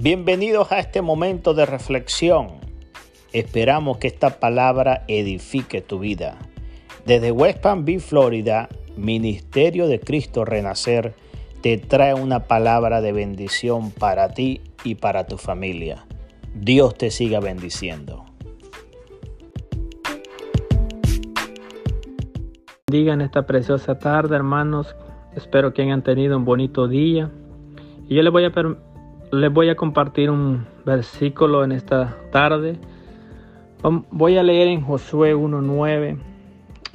Bienvenidos a este momento de reflexión. Esperamos que esta palabra edifique tu vida. Desde West Palm Beach, Florida, Ministerio de Cristo Renacer te trae una palabra de bendición para ti y para tu familia. Dios te siga bendiciendo. Digan esta preciosa tarde, hermanos. Espero que hayan tenido un bonito día. Y yo les voy a, les voy a compartir un versículo en esta tarde. Voy a leer en Josué 1.9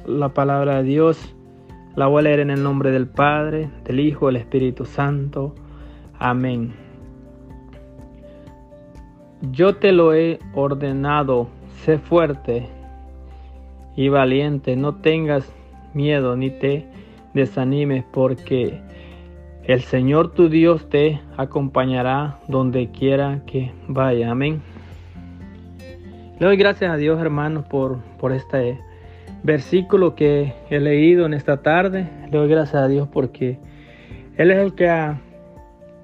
la palabra de Dios. La voy a leer en el nombre del Padre, del Hijo, del Espíritu Santo. Amén. Yo te lo he ordenado, sé fuerte y valiente, no tengas miedo ni te desanimes porque el Señor tu Dios te acompañará donde quiera que vaya. Amén. Le doy gracias a Dios hermanos por, por este versículo que he leído en esta tarde. Le doy gracias a Dios porque Él es el que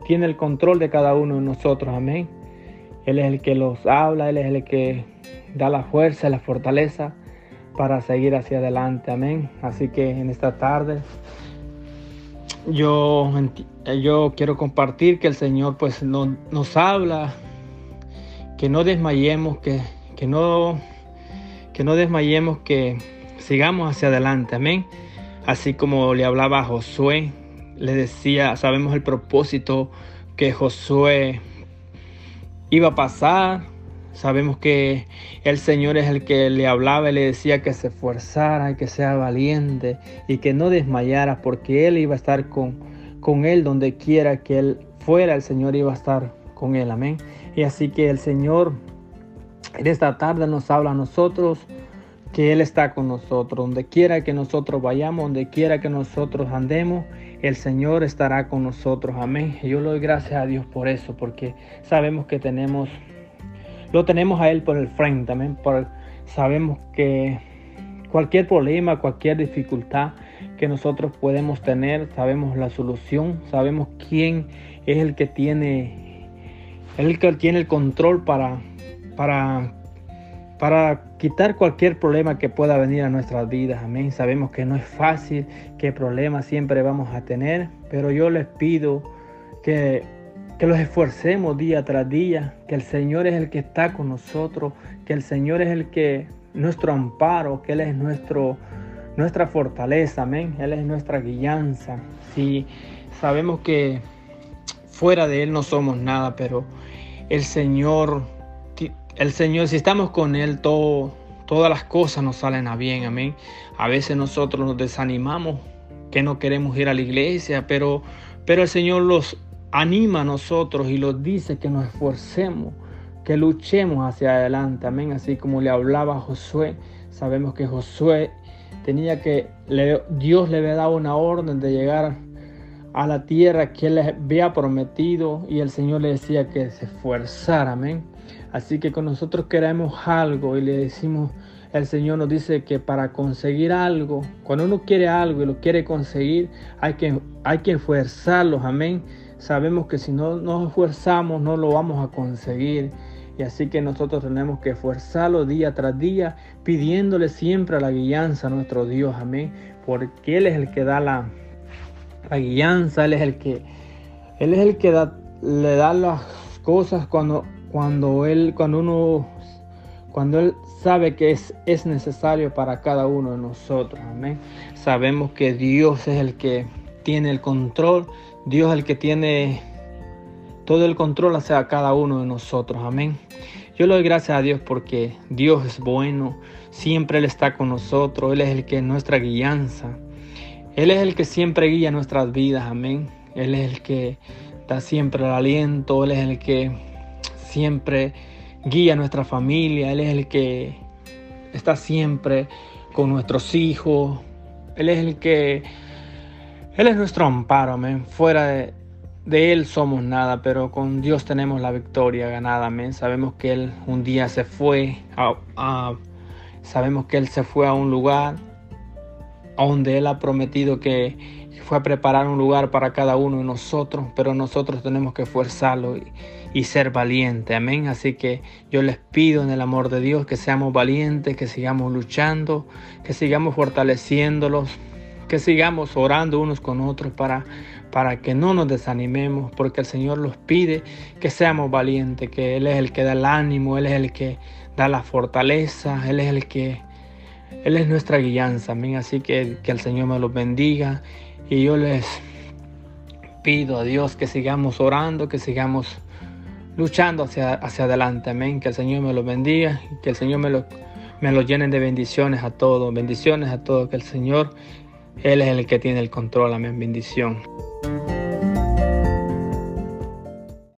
tiene el control de cada uno de nosotros. Amén. Él es el que los habla, Él es el que da la fuerza, la fortaleza para seguir hacia adelante. Amén. Así que en esta tarde yo, yo quiero compartir que el Señor pues no, nos habla, que no desmayemos, que, que, no, que no desmayemos, que sigamos hacia adelante. Amén. Así como le hablaba a Josué, le decía, sabemos el propósito que Josué iba a pasar, Sabemos que el Señor es el que le hablaba y le decía que se esforzara, que sea valiente y que no desmayara porque Él iba a estar con, con Él donde quiera que Él fuera, el Señor iba a estar con Él. Amén. Y así que el Señor en esta tarde nos habla a nosotros que Él está con nosotros. Donde quiera que nosotros vayamos, donde quiera que nosotros andemos, el Señor estará con nosotros. Amén. Y yo le doy gracias a Dios por eso, porque sabemos que tenemos lo tenemos a Él por el frente también. Por, sabemos que cualquier problema, cualquier dificultad que nosotros podemos tener, sabemos la solución, sabemos quién es el que tiene, el que tiene el control para, para, para quitar cualquier problema que pueda venir a nuestras vidas. Amén. Sabemos que no es fácil, que problemas siempre vamos a tener, pero yo les pido que que los esforcemos día tras día, que el Señor es el que está con nosotros, que el Señor es el que nuestro amparo, que Él es nuestro, nuestra fortaleza, amén, Él es nuestra guianza. Si sabemos que fuera de Él no somos nada, pero el Señor, el Señor, si estamos con Él, todo, todas las cosas nos salen a bien, amén. A veces nosotros nos desanimamos, que no queremos ir a la iglesia, pero, pero el Señor los anima a nosotros y nos dice que nos esforcemos, que luchemos hacia adelante. Amén. Así como le hablaba Josué, sabemos que Josué tenía que, Dios le había dado una orden de llegar a la tierra que él le había prometido y el Señor le decía que se esforzara. Amén. Así que con nosotros queremos algo y le decimos, el Señor nos dice que para conseguir algo, cuando uno quiere algo y lo quiere conseguir, hay que, hay que esforzarlos. Amén sabemos que si no nos esforzamos no lo vamos a conseguir. Y así que nosotros tenemos que esforzarlo día tras día, pidiéndole siempre la guianza a nuestro Dios, amén. Porque Él es el que da la, la Él es el que, Él es el que da, le da las cosas cuando, cuando Él, cuando uno, cuando Él sabe que es, es necesario para cada uno de nosotros, amén. Sabemos que Dios es el que tiene el control Dios el que tiene todo el control hacia cada uno de nosotros. Amén. Yo le doy gracias a Dios porque Dios es bueno, siempre Él está con nosotros, Él es el que es nuestra guianza. Él es el que siempre guía nuestras vidas, amén. Él es el que da siempre el aliento, Él es el que siempre guía nuestra familia, Él es el que está siempre con nuestros hijos, Él es el que él es nuestro amparo, amén. Fuera de, Él somos nada, pero con Dios tenemos la victoria ganada, amén. Sabemos que Él un día se fue a, sabemos que Él se fue a un lugar donde Él ha prometido que fue a preparar un lugar para cada uno de nosotros, pero nosotros tenemos que esforzarlo y, y ser valientes. Amén. Así que yo les pido en el amor de Dios que seamos valientes, que sigamos luchando, que sigamos fortaleciéndolos, que sigamos orando unos con otros para, para que no nos desanimemos, porque el Señor los pide que seamos valientes, que Él es el que da el ánimo, Él es el que da la fortaleza, Él es el que, Él es nuestra guianza, amén. Así que que el Señor me los bendiga y yo les pido a Dios que sigamos orando, que sigamos luchando hacia, hacia adelante, amén. Que el Señor me los bendiga y que el Señor me me lo llene de bendiciones a todos, bendiciones a todos, que el Señor él es el que tiene el control, amén, bendición.